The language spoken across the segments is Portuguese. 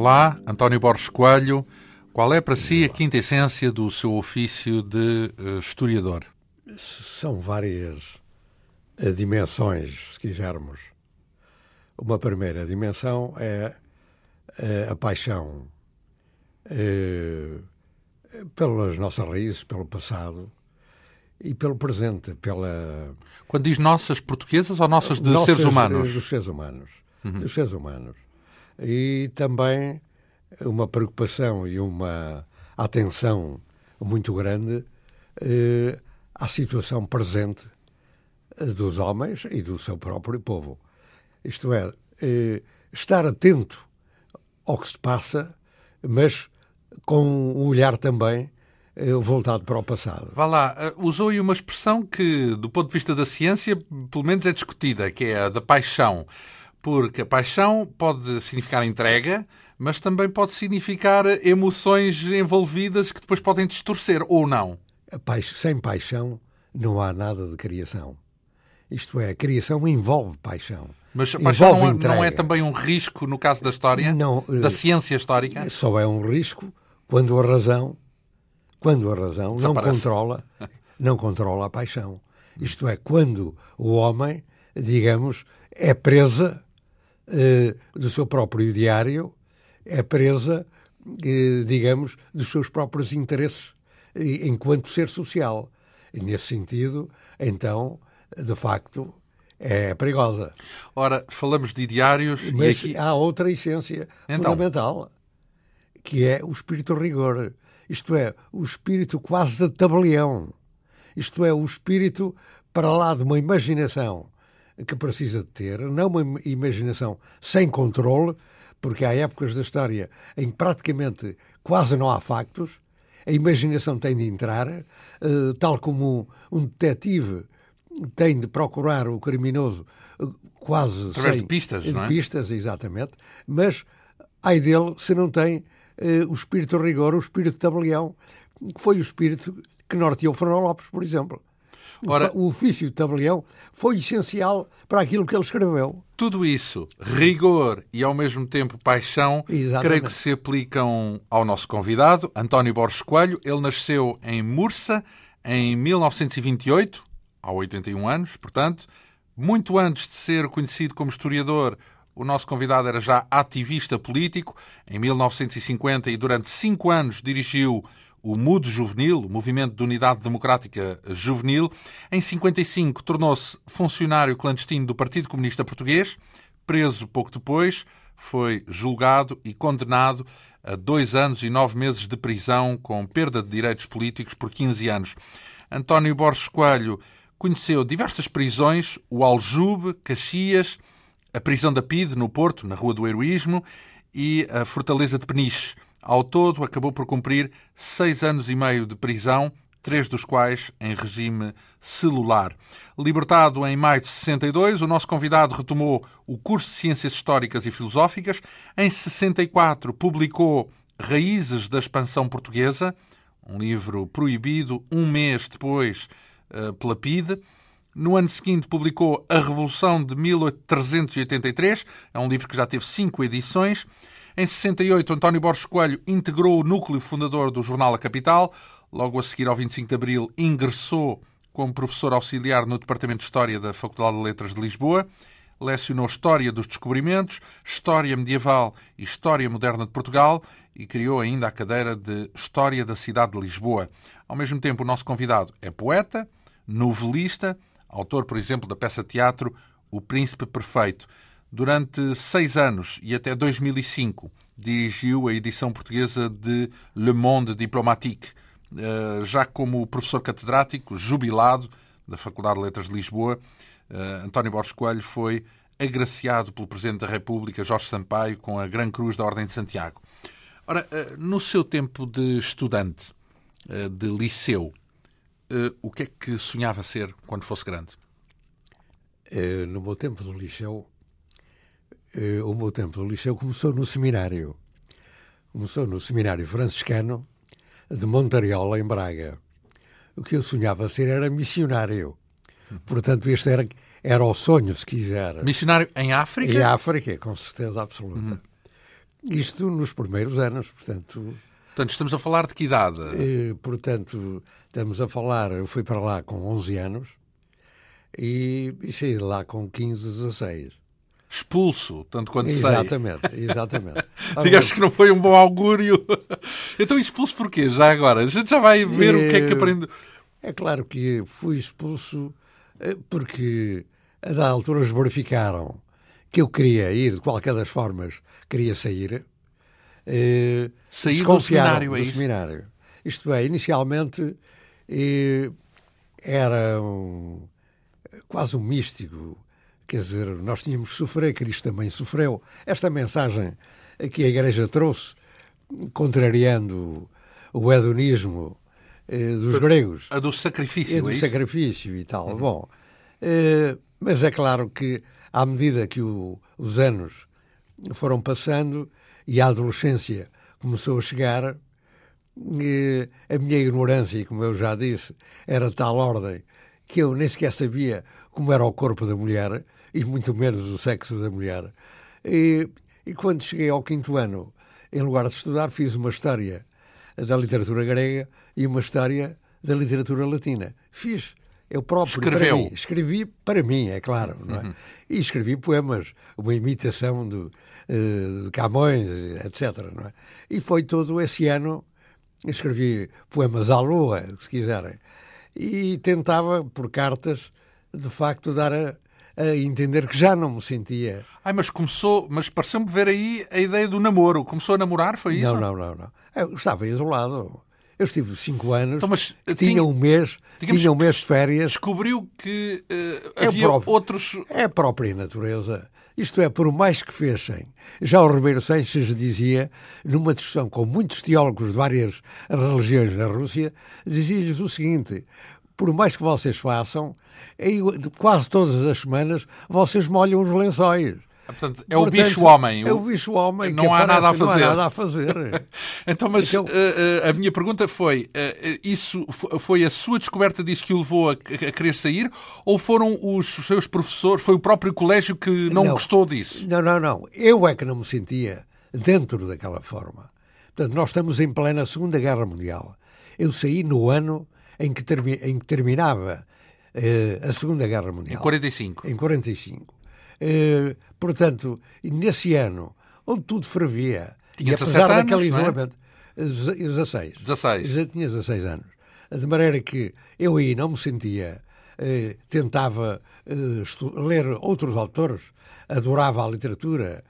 Olá, António Borges Coelho. Qual é para si a quinta essência do seu ofício de uh, historiador? São várias uh, dimensões, se quisermos. Uma primeira dimensão é uh, a paixão pelas nossas raízes, pelo passado e pelo presente, pela... Quando diz nossas portuguesas ou nossas de nossas, seres humanos? Dos seres humanos. Uhum. Dos seres humanos e também uma preocupação e uma atenção muito grande eh, à situação presente eh, dos homens e do seu próprio povo. Isto é, eh, estar atento ao que se passa, mas com um olhar também eh, voltado para o passado. Vá lá, eh, usou aí uma expressão que, do ponto de vista da ciência, pelo menos é discutida, que é a da paixão porque a paixão pode significar entrega, mas também pode significar emoções envolvidas que depois podem distorcer, ou não. sem paixão não há nada de criação. Isto é, a criação envolve paixão. Mas a paixão não é, não é, também um risco no caso da história? Não, da eh, ciência histórica? Só é um risco quando a razão, quando a razão não controla, não controla a paixão. Isto é, quando o homem, digamos, é presa do seu próprio diário, é presa, eh, digamos, dos seus próprios interesses enquanto ser social. E nesse sentido, então, de facto, é perigosa. Ora, falamos de diários Mas e aqui... há outra essência então... fundamental, que é o espírito rigor. Isto é, o espírito quase de tabelião. Isto é, o espírito para lá de uma imaginação que precisa de ter, não uma imaginação sem controle, porque há épocas da história em que praticamente quase não há factos, a imaginação tem de entrar, uh, tal como um detetive tem de procurar o criminoso uh, quase Através sem, de pistas, de não é? pistas, exatamente, mas ai dele se não tem uh, o espírito de rigor, o espírito de tabelião, que foi o espírito que norteou Fernão Lopes, por exemplo. Ora, o ofício de tabelião foi essencial para aquilo que ele escreveu. Tudo isso, rigor e ao mesmo tempo paixão, Exatamente. creio que se aplicam ao nosso convidado, António Borges Coelho. Ele nasceu em Mursa em 1928, há 81 anos, portanto, muito antes de ser conhecido como historiador, o nosso convidado era já ativista político. Em 1950 e durante cinco anos dirigiu o MUD Juvenil, o Movimento de Unidade Democrática Juvenil. Em 55 tornou-se funcionário clandestino do Partido Comunista Português. Preso pouco depois, foi julgado e condenado a dois anos e nove meses de prisão com perda de direitos políticos por 15 anos. António Borges Coelho conheceu diversas prisões, o Aljube, Caxias, a prisão da PIDE, no Porto, na Rua do Heroísmo, e a Fortaleza de Peniche. Ao todo, acabou por cumprir seis anos e meio de prisão, três dos quais em regime celular. Libertado em maio de 62, o nosso convidado retomou o curso de Ciências Históricas e Filosóficas. Em 64, publicou Raízes da Expansão Portuguesa, um livro proibido um mês depois eh, pela PIDE. No ano seguinte, publicou A Revolução de 1383, é um livro que já teve cinco edições. Em 68, António Borges Coelho integrou o núcleo fundador do jornal A Capital. Logo a seguir, ao 25 de abril, ingressou como professor auxiliar no Departamento de História da Faculdade de Letras de Lisboa. Lecionou História dos Descobrimentos, História Medieval e História Moderna de Portugal e criou ainda a cadeira de História da Cidade de Lisboa. Ao mesmo tempo, o nosso convidado é poeta, novelista, autor, por exemplo, da peça teatro O Príncipe Perfeito. Durante seis anos e até 2005 dirigiu a edição portuguesa de Le Monde Diplomatique, eh, já como professor catedrático, jubilado da Faculdade de Letras de Lisboa. Eh, António Borges Coelho foi agraciado pelo Presidente da República, Jorge Sampaio, com a Gran Cruz da Ordem de Santiago. Ora, eh, no seu tempo de estudante, de liceu, o que é que sonhava ser quando fosse grande? No meu tempo de liceu, o meu tempo do liceu começou no seminário. Começou no seminário franciscano de Montariola, em Braga. O que eu sonhava ser era missionário. Portanto, este era, era o sonho, se quiser. Missionário em África? Em África, com certeza absoluta. Uhum. Isto nos primeiros anos, portanto. Portanto, estamos a falar de que idade? E, portanto, estamos a falar. Eu fui para lá com 11 anos e, e saí de lá com 15, 16 expulso, tanto quanto exatamente, sei. Exatamente, Digamos que não foi um bom augúrio. então expulso porquê? Já agora? A gente já vai ver o que é que aprende. É claro que fui expulso eh, porque a da altura verificaram que eu queria ir, de qualquer das formas, queria sair. Eh, sair do seminário, é do seminário. Isto é, inicialmente eh, era um, quase um místico Quer dizer, nós tínhamos que sofrer, Cristo também sofreu. Esta mensagem que a Igreja trouxe, contrariando o hedonismo eh, dos gregos. A do sacrifício, é do é sacrifício e tal. Uhum. Bom, eh, mas é claro que, à medida que o, os anos foram passando e a adolescência começou a chegar, eh, a minha ignorância, como eu já disse, era de tal ordem que eu nem sequer sabia como era o corpo da mulher e muito menos o sexo da mulher. E, e quando cheguei ao quinto ano, em lugar de estudar, fiz uma história da literatura grega e uma história da literatura latina. Fiz. Eu próprio, Escreveu. para mim. Escrevi para mim, é claro. Não é? Uhum. E escrevi poemas, uma imitação do, uh, de Camões, etc. Não é? E foi todo esse ano, escrevi poemas à lua, se quiserem. E tentava, por cartas, de facto, dar a, a entender que já não me sentia. Ai, mas começou, mas pareceu-me ver aí a ideia do namoro. Começou a namorar, foi isso? Não, não, não, não. Eu estava isolado. Eu estive cinco anos, então, mas, tinha, tinha um mês, tinha um mês de férias. Descobriu que uh, havia é próprio, outros. É a própria natureza. Isto é, por mais que fechem. Já o Ribeiro Sanches dizia, numa discussão com muitos teólogos de várias religiões na Rússia, dizia-lhes o seguinte: por mais que vocês façam, quase todas as semanas vocês molham os lençóis. Ah, portanto, é Portanto, o bicho-homem. É o bicho-homem. Não, há nada a fazer. Não há nada a fazer. então, mas então, uh, a minha pergunta foi: uh, isso foi a sua descoberta disso que o levou a, a, querer sair? Ou foram os seus professores, foi o próprio colégio que não, não gostou disso? Não, não, não. Eu é que não me sentia dentro daquela forma. Portanto, nós estamos em plena Segunda Guerra Mundial. Eu saí no ano em que, termi em que terminava eh, a Segunda Guerra Mundial. Em 45. Em 45. Eh, portanto, nesse ano, onde tudo fervia, tinha e apesar anos, daquele é? isolamento, é? 16. 16. Já tinha 16 anos. De maneira que eu aí não me sentia, eh, tentava ler outros autores, adorava a literatura,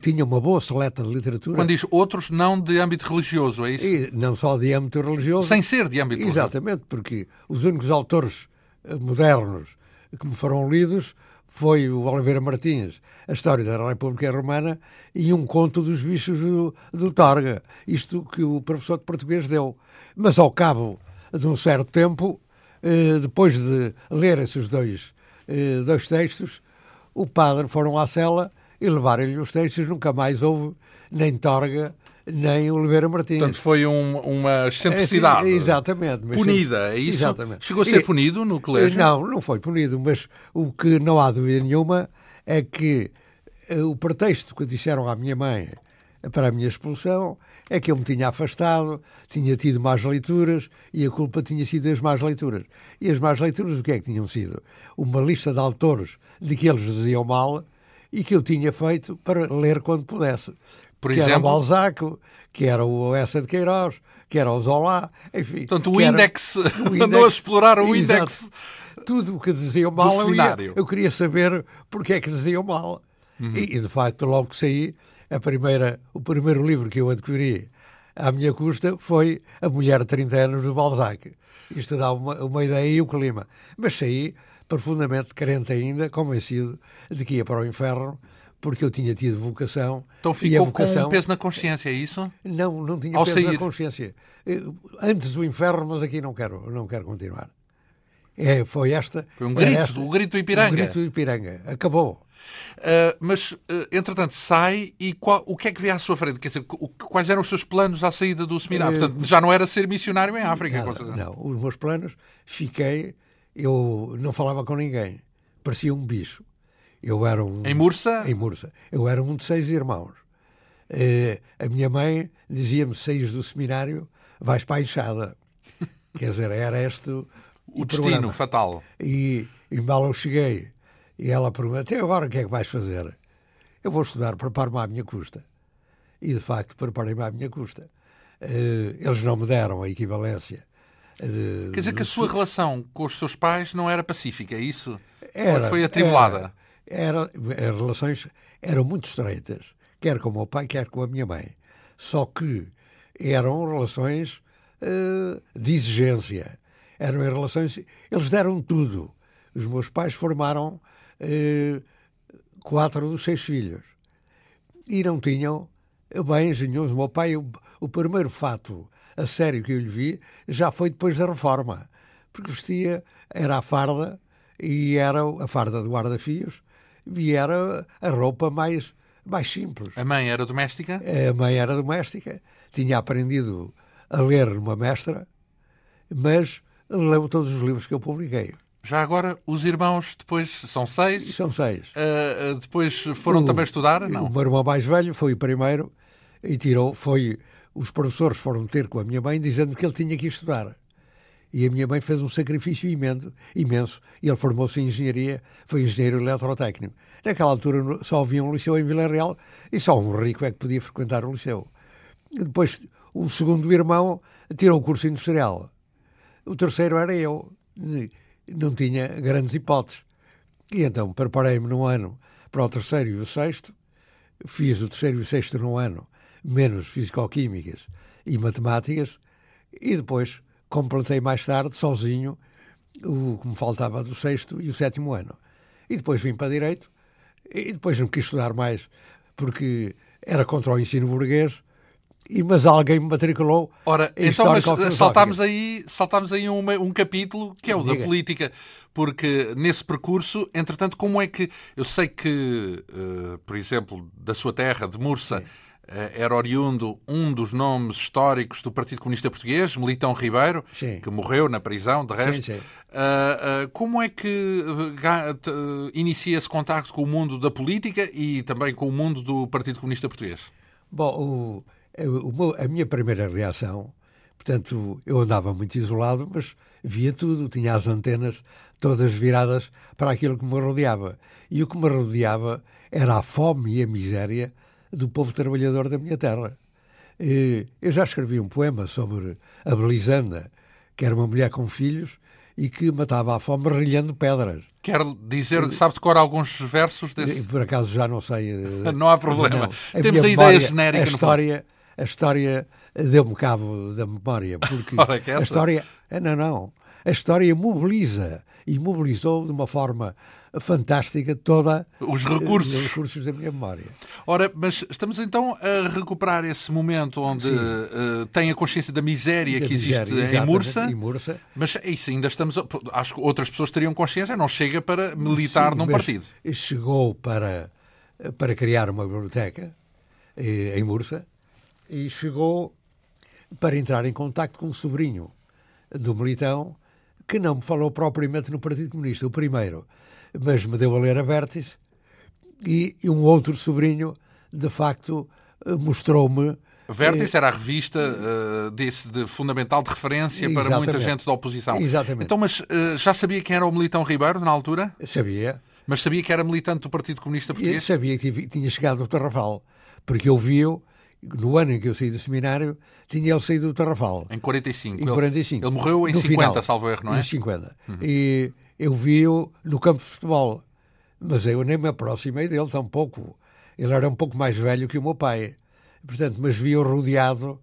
tinha uma boa seleta de literatura. Quando diz outros, não de âmbito religioso, é isso? E não só de âmbito religioso. Sem ser de âmbito religioso. Exatamente, porque os únicos autores eh, modernos que me foram lidos foi o Oliveira Martins, a história da República Romana e um conto dos bichos do, do Torga. Isto que o professor de português deu. Mas ao cabo de um certo tempo, eh, depois de ler esses dois, eh, dois textos, o padre foram à cela e levaram-lhe os textos, nunca mais houve nem Torga, nem Oliveira Martins. Portanto, foi um, uma excentricidade. É, exatamente. Punida, é isso? Exatamente. Chegou a ser e, punido no colégio? Não, não foi punido, mas o que não há dúvida nenhuma é que eh, o pretexto que disseram à minha mãe para a minha expulsão é que eu me tinha afastado, tinha tido más leituras e a culpa tinha sido das más leituras. E as más leituras o que é que tinham sido? Uma lista de autores de que eles diziam mal e que eu tinha feito para ler quando pudesse. Por que exemplo? era o Balzac, que era o Essa de Queiroz, que era o Zola, enfim. Portanto, o índex, andou a explorar o índex. Tudo o que diziam mal, eu, ia, eu, queria saber porque é que diziam mal. Uhum. E, e, de facto, logo que saí, a primeira, o primeiro livro que eu adquiri à minha custa foi A Mulher de 30 Anos do Balzac. Isto dá uma, uma ideia e o clima. Mas saí profundamente crente ainda, convencido de que ia para o inferno, porque eu tinha tido vocação. Então ficou vocação... com um peso na consciência, é isso? Não, não tinha Ao peso sair... na consciência. Antes do inferno, mas aqui não quero, não quero continuar. É, foi esta. Foi um grito, esta, o grito do Ipiranga. O grito do Ipiranga. Acabou. Uh, mas, uh, entretanto, sai e qual, o que é que vê à sua frente? Quer dizer, o, quais eram os seus planos à saída do seminário? Portanto, já não era ser missionário em África. Nada, não, os meus planos, fiquei, eu não falava com ninguém, parecia um bicho. Eu era um. Em Mursa? Em Mursa. Eu era um de seis irmãos. Uh, a minha mãe dizia-me: saís do seminário, vais para a enxada. Quer dizer, era este o, o destino programa. fatal. E, e mal eu cheguei, e ela pergunta: até agora o que é que vais fazer? Eu vou estudar, preparo-me à minha custa. E de facto, preparei-me à minha custa. Uh, eles não me deram a equivalência. De, Quer dizer que a sua relação com os seus pais não era pacífica, é isso? Era, foi atribulada? Era, era, as relações eram muito estreitas, quer com o meu pai, quer com a minha mãe. Só que eram relações uh, de exigência. Eram relações. Eles deram tudo. Os meus pais formaram quatro dos seis filhos. E não tinham bens nenhum. O meu pai, o, o primeiro fato a sério que eu lhe vi já foi depois da reforma. Porque vestia, era a farda, e era a farda do guarda-fios, e era a roupa mais, mais simples. A mãe era doméstica? A mãe era doméstica. Tinha aprendido a ler numa mestra, mas leu todos os livros que eu publiquei. Já agora, os irmãos depois são seis? São seis. Uh, depois foram o, também estudar? Não. O meu irmão mais velho foi o primeiro e tirou, foi os professores foram ter com a minha mãe dizendo que ele tinha que estudar. E a minha mãe fez um sacrifício imenso, imenso e ele formou-se em engenharia, foi engenheiro eletrotécnico. Naquela altura só havia um liceu em Vila Real e só um rico é que podia frequentar o liceu. Depois, o segundo irmão tirou o curso industrial. O terceiro era eu. Não tinha grandes hipóteses. E então preparei-me num ano para o terceiro e o sexto. Fiz o terceiro e o sexto num ano menos fisicoquímicas e matemáticas, e depois completei mais tarde, sozinho, o que me faltava do sexto e o sétimo ano. E depois vim para Direito, e depois não quis estudar mais, porque era contra o ensino burguês, e, mas alguém me matriculou. Ora, então mas saltámos aí, saltámos aí um, um capítulo que é o Diga. da política, porque nesse percurso, entretanto, como é que eu sei que, uh, por exemplo, da sua terra, de Mursa, eh, era oriundo um dos nomes históricos do Partido Comunista Português, Militão Ribeiro, sim. que morreu na prisão, de resto. Sim, sim. Uh, uh, como é que uh, inicia esse contacto com o mundo da política e também com o mundo do Partido Comunista Português? Bom, o, a minha primeira reação, portanto, eu andava muito isolado, mas via tudo, tinha as antenas todas viradas para aquilo que me rodeava. E o que me rodeava era a fome e a miséria do povo trabalhador da minha terra. Eu já escrevi um poema sobre a Belisanda, que era uma mulher com filhos e que matava a fome rilhando pedras. Quer dizer, sabe decorar alguns versos desse? Por acaso já não sei. Eh, não há problema. Não. Temos a, a ideia genérica. A história, a história deu-me cabo da memória, porque a história... Eh, não, não. A história mobiliza e mobilizou de uma forma fantástica toda os recursos. os recursos da minha memória. Ora, mas estamos então a recuperar esse momento onde uh, tem a consciência da miséria da que existe miséria, em, Mursa, em Mursa. Mas isso ainda estamos. Acho que outras pessoas teriam consciência, não chega para militar Sim, num partido. Chegou para, para criar uma biblioteca eh, em Mursa e chegou para entrar em contato com um sobrinho do militão que não me falou propriamente no Partido Comunista, o primeiro mas me deu a ler a Vértice e, um outro sobrinho, de facto, eh, mostrou-me Vértice era a revista uh, desse de fundamental de referência para muita gente da oposição. Exatamente. Então, mas uh, já sabia quem era o Militão Ribeiro na altura? Sabia. Mas sabia que era militante do Partido Comunista Português? Eu sabia que tinha chegado do Tarrafal, porque eu vi-o no ano em que eu saí do seminário, tinha ele saído do Tarrafal. Em 45. Em 45. Ele, ele morreu em no 50, final, salvo erro, não é? Em 50. Uhum. E eu vi-o no campo de futebol, mas eu nem me aproximei dele tampouco. Ele era um pouco mais velho que o meu pai. Portanto, mas vi-o rodeado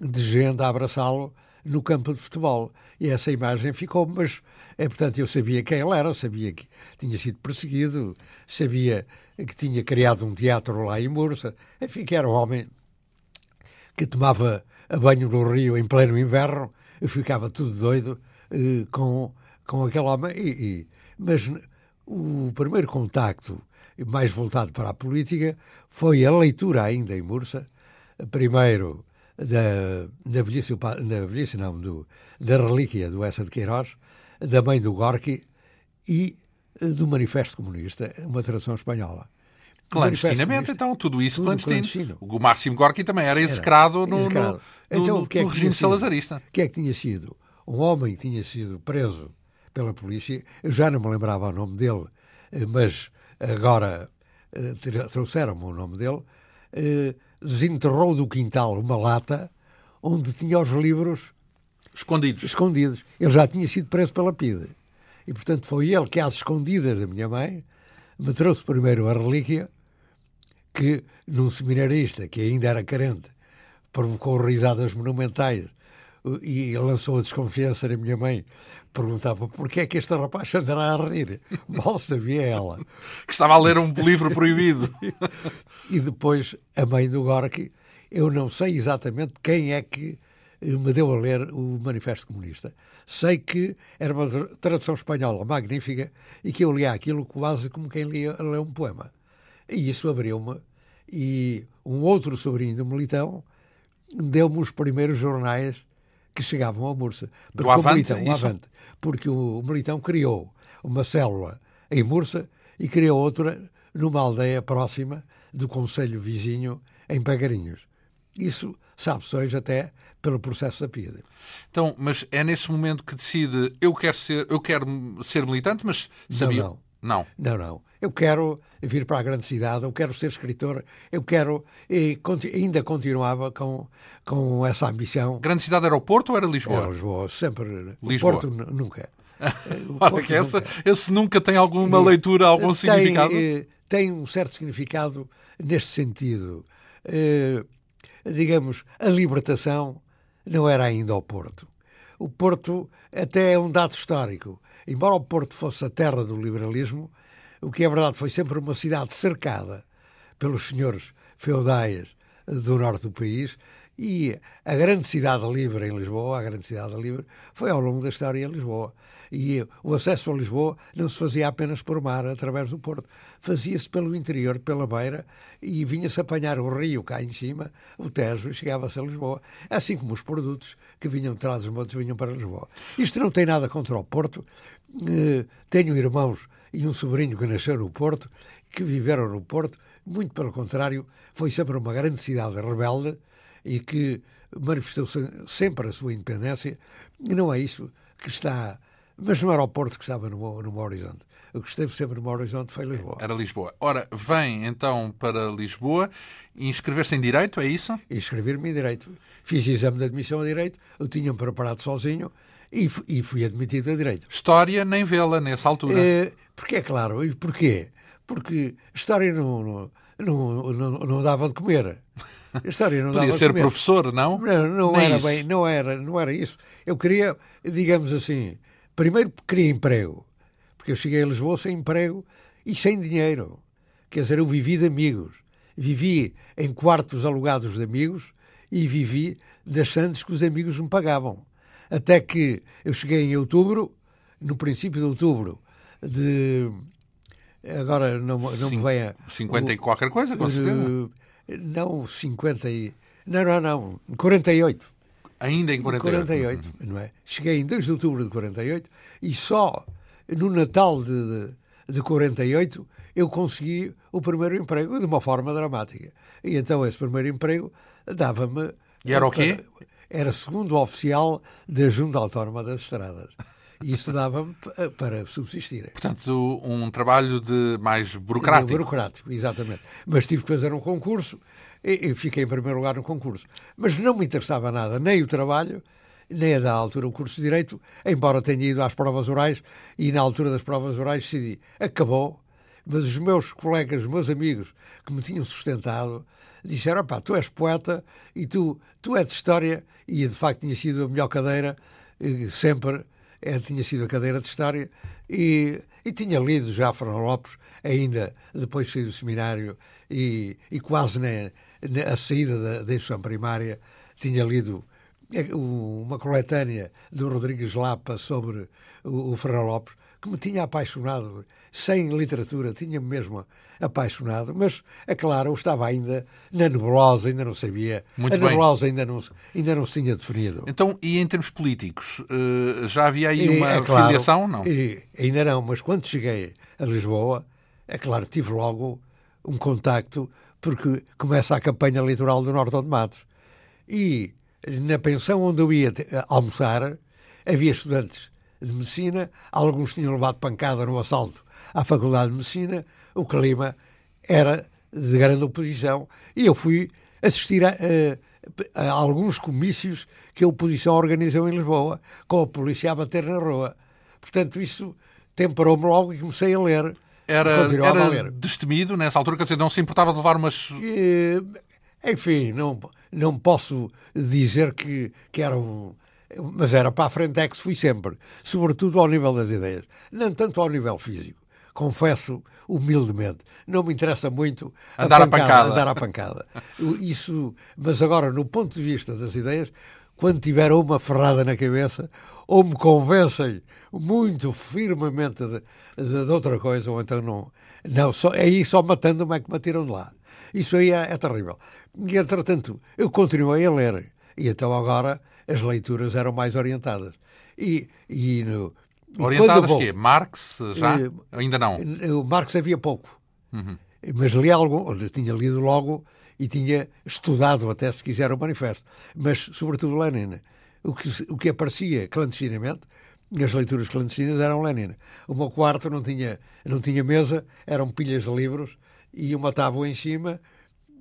de gente a abraçá-lo no campo de futebol. E essa imagem ficou, mas, é, portanto, eu sabia quem ele era, sabia que tinha sido perseguido, sabia que tinha criado um teatro lá em Mursa, enfim, que era um homem que tomava banho no rio em pleno inverno, eu ficava tudo doido eh, com com aquele homem. E, e, mas o primeiro contacto mais voltado para a política foi a leitura ainda em Mursa, primeiro da, da velhice, da velhice não, do, da relíquia do Essa de Queiroz, da mãe do Gorky e do Manifesto Comunista, uma tradução espanhola. Clandestinamente, então, tudo isso tudo clandestino. clandestino. O Máximo Gorki também era execrado, era, no, execrado. no, então, no, que é que regime salazarista. O que é que tinha sido? Um homem que tinha sido preso pela polícia, eu já não me lembrava o nome dele, eh, mas agora eh, trouxeram-me o nome dele, eh, desenterrou do quintal uma lata onde tinha os livros escondidos. escondidos. Ele já tinha sido preso pela PIDE. E, portanto, foi ele que, às escondidas da minha mãe, me trouxe primeiro a relíquia que, num seminarista que ainda era carente, provocou risadas monumentais e lançou a desconfiança na minha mãe. Perguntava porquê é que este rapaz andará a rir. Mal sabia ela. que estava a ler um livro proibido. e depois a mãe do Gorky, eu não sei exatamente quem é que me deu a ler o Manifesto Comunista. Sei que era uma tradução espanhola magnífica e que eu lia aquilo quase como quem lia, lê um poema. E isso abriu-me. E um outro sobrinho do Militão deu-me os primeiros jornais que chegavam ao Mursa. Do Avante, Militão, Avante, porque o Militão criou uma célula em Mursa e criou outra numa aldeia próxima do Conselho Vizinho, em Pagarinhos. Isso sabe-se hoje até pelo processo da PIDE. Então, mas é nesse momento que decide eu quero ser, eu quero ser militante, mas sabia... Não, não. Não. Não, não. Eu quero vir para a grande cidade, eu quero ser escritor, eu quero. E ainda continuava com, com essa ambição. Grande cidade era o Porto ou era Lisboa? Era Lisboa, sempre. Lisboa. O Porto nunca. Ora, que essa, nunca. esse nunca tem alguma leitura, algum tem, significado? Eh, tem um certo significado neste sentido. Eh, digamos, a libertação não era ainda o Porto. O Porto até é um dado histórico. Embora o Porto fosse a terra do liberalismo, o que é verdade foi sempre uma cidade cercada pelos senhores feudais do norte do país e a grande cidade livre em Lisboa, a grande cidade livre, foi ao longo da história em Lisboa. E o acesso a Lisboa não se fazia apenas por mar, através do Porto. Fazia-se pelo interior, pela beira, e vinha-se apanhar o rio cá em cima, o Tejo, e chegava-se a Lisboa. Assim como os produtos que vinham de trás dos montes vinham para Lisboa. Isto não tem nada contra o Porto. Eh, tenho irmãos e um sobrinho que nasceu no Porto, que viveram no Porto. Muito pelo contrário, foi sempre uma grande cidade rebelde e que manifestou sempre a sua independência. E não é isso que está mas não era o Porto que estava no, no horizonte. O que esteve sempre no horizonte foi Lisboa. Era Lisboa. Ora, vem então para Lisboa e inscrever-se em Direito, é isso? Inscrever-me em Direito. Fiz exame de admissão a Direito, eu tinha-me preparado sozinho e, e, fui admitido a Direito. História nem vê-la nessa altura. É, porque é claro. E porquê? Porque história não, não não, não, não, dava de comer. A história não Podia ser professor, não? Não, não era isso. bem, não era, não era isso. Eu queria, digamos assim, Primeiro queria emprego, porque eu cheguei a Lisboa sem emprego e sem dinheiro. Quer dizer, eu vivi de amigos. Vivi em quartos alugados de amigos e vivi sandes que os amigos me pagavam. Até que eu cheguei em outubro, no princípio de outubro de. Agora não, não me vem a. 50 e qualquer coisa, com certeza. Não, 50 e. Não, não, não. 48. Ainda em 48. 48, não é? Cheguei em 2 de outubro de 48 e só no Natal de, de, de 48 eu consegui o primeiro emprego de uma forma dramática. E então esse primeiro emprego dava-me. E era o quê? Era segundo oficial da Junta Autónoma das Estradas. E isso dava-me para subsistir. Portanto, um trabalho de mais burocrático. De burocrático, exatamente. Mas tive que fazer um concurso e, fiquei em primeiro lugar no concurso. Mas não me interessava nada, nem o trabalho, nem a da altura o curso de Direito, embora tenha ido às provas orais e na altura das provas orais decidi, acabou, mas os meus colegas, os meus amigos que me tinham sustentado, disseram, pá, tu és poeta e tu, tu és de História, e de facto tinha sido a melhor cadeira, sempre é, tinha sido a cadeira de História, e, e tinha lido já Fernando Lopes, ainda depois de sair do seminário, e, e quase na, a saída da, da primária, tinha lido é, uma coletânea do Rodrigues Lapa sobre o, o Lopes, que me tinha apaixonado, sem literatura, tinha-me mesmo apaixonado, mas, é claro, eu estava ainda na nebulosa, ainda não sabia. Muito a nebulosa ainda não, ainda não se tinha definido. Então, e em termos políticos, eh, já havia aí uma é claro, filiação? Não? ainda não, mas quando cheguei a Lisboa, é claro, tive logo um contacto, porque começa a campanha eleitoral do Norte de Matos. E na pensão onde eu ia almoçar, havia estudantes de medicina, alguns tinham levado pancada no assalto à Faculdade de Medicina, o clima era de grande oposição, e eu fui assistir a, a, a alguns comícios que a oposição organizou em Lisboa, com a polícia a bater na rua. Portanto, isso temperou-me logo e comecei a ler. Era, era destemido nessa altura, quer dizer, não se importava de levar umas. E, enfim, não, não posso dizer que, que era um. Mas era para a frente é que fui sempre, sobretudo ao nível das ideias, não tanto ao nível físico. Confesso humildemente, não me interessa muito andar a pancada, pancada. Andar à pancada. Isso, mas agora, no ponto de vista das ideias, quando tiver uma ferrada na cabeça, ou me convencem muito firmemente de, de, de outra coisa, ou então não. Não, só, é aí só matando-me é que me tiram de lá. Isso aí é, é terrível. E, entretanto, eu continuei a ler. E então agora as leituras eram mais orientadas. E, e no, Orientadas vou, quê? Marx já? Uh, Ainda não? O Marx havia pouco. Uhum. Mas li algo, tinha lido logo e tinha estudado até, se quiser, o manifesto. Mas, sobretudo, Lenin. O que, o que aparecia clandestinamente, as leituras clandestinas eram Lenin. O meu quarto não tinha, não tinha mesa, eram pilhas de livros e uma tábua em cima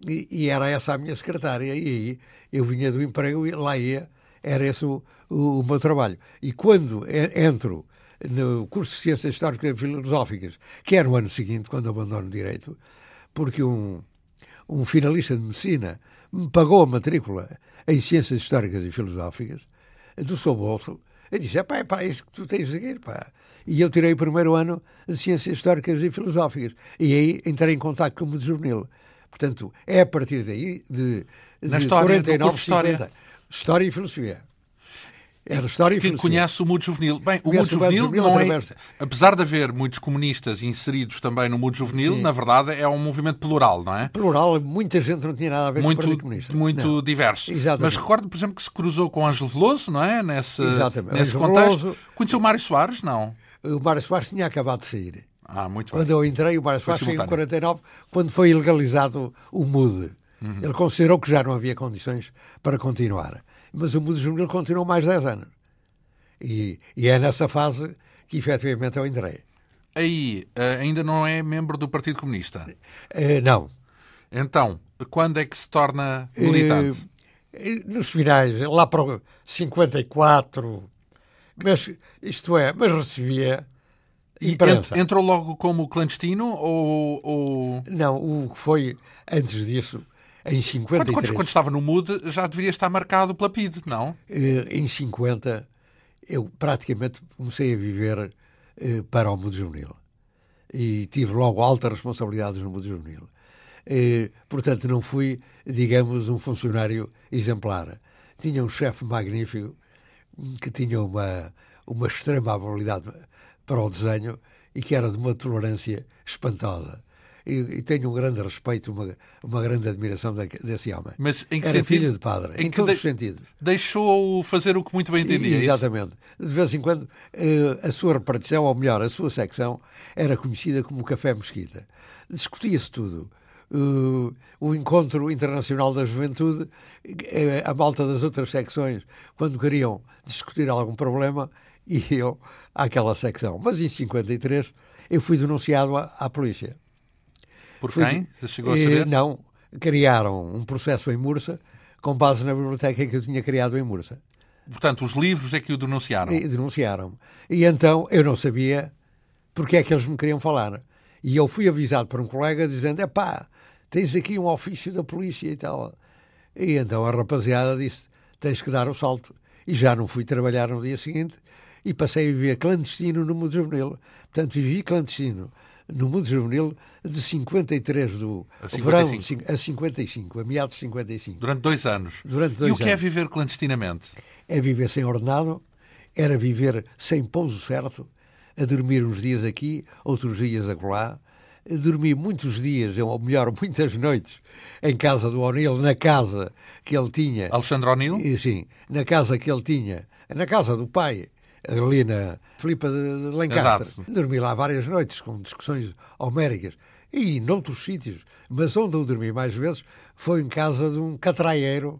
e, e era essa a minha secretária. E aí eu vinha do emprego e lá ia, era esse o, o, o meu trabalho. E quando entro no curso de Ciências Históricas e Filosóficas, que era no ano seguinte, quando abandono Direito, porque um, um finalista de Medicina me pagou a matrícula em Ciências Históricas e Filosóficas do seu bolso. Eu disse, é pá, é para isso que tu tens de seguir, pá. E eu tirei o primeiro ano de Ciências Históricas e Filosóficas. E aí entrei em contato com o juvenil. Portanto, é a partir daí de, de Na história, 49, história. 50. História e Filosofia. Era história que conhece o mundo juvenil. Bem, o mundo juvenil, juvenil não é, apesar de haver muitos comunistas inseridos também no mundo juvenil, Sim. na verdade é um movimento plural, não é? Plural, muita gente não tinha nada a ver muito, com o Partido Comunista. Muito não. diverso. Exatamente. Mas recordo, por exemplo, que se cruzou com Ângelo Veloso, não é? Nesse, Exatamente. nesse contexto. Veloso... Conheceu o Mário Soares? Não. O Mário Soares tinha acabado de sair. Ah, muito bem. Quando eu entrei, o Mário Soares saiu em 49, quando foi ilegalizado o MUD. Uhum. Ele considerou que já não havia condições para continuar. Mas o MUD juvenil continuou mais 10 anos. E, e é nessa fase que efetivamente eu entrei. Aí eh, ainda não é membro do Partido Comunista? Uh, não. Então, quando é que se torna militante? Uh, nos finais, lá para 54, mas isto é, mas recebia imprensa. Entrou logo como clandestino ou, ou... Não, o que foi antes disso, em 53... Quando, quando, estava no MUD já deveria estar marcado pela PIDE, não? Uh, em 50 eu praticamente comecei a viver eh, para o mundo juvenil. E tive logo altas responsabilidades no mundo juvenil. Eh, portanto, não fui, digamos, um funcionário exemplar. Tinha um chefe magnífico que tinha uma, uma extrema habilidade para o desenho e que era de uma tolerância espantosa e, e, tenho um grande respeito, uma, uma grande admiração de, desse homem. Mas em que Era sentido? filho de padre, em, em todos de, os sentidos. Deixou-o fazer o que muito bem entendia. E, é exatamente. De vez em quando, eh, a sua repartição, ou melhor, a sua secção, era conhecida como Café Mesquita. Discutia-se tudo. Uh, o Encontro Internacional da Juventude, uh, a malta das outras secções, quando queriam discutir algum problema, iam àquela secção. Mas em 53 eu fui denunciado à, à polícia. Por quem? Você chegou a saber? Não. Criaram um processo em Mursa com base na biblioteca que eu tinha criado em Mursa. Portanto, os livros é que o denunciaram? E denunciaram. E então eu não sabia porque é que eles me queriam falar. E eu fui avisado por um colega dizendo: é pá, tens aqui um ofício da polícia e tal. E então a rapaziada disse: tens que dar o salto. E já não fui trabalhar no dia seguinte e passei a viver clandestino no mundo juvenil. Portanto, vivi clandestino no mundo juvenil de 53 do a 55. verão a 55, a meados de 55. Durante dois anos. Durante dois e o que é anos. é viver clandestinamente? É viver sem ordenado, era viver sem pouso certo, a dormir uns dias aqui, outros dias acolá, a dormir muitos dias, ou melhor, muitas noites, em casa do O'Neill, na casa que ele tinha. Alexandre O'Neill? Sim, na casa que ele tinha, na casa do pai, ali na Filipa de Lencastre. Dormi lá várias noites com discussões homéricas E noutros sítios. Mas onde eu dormi mais vezes foi em casa de um catraieiro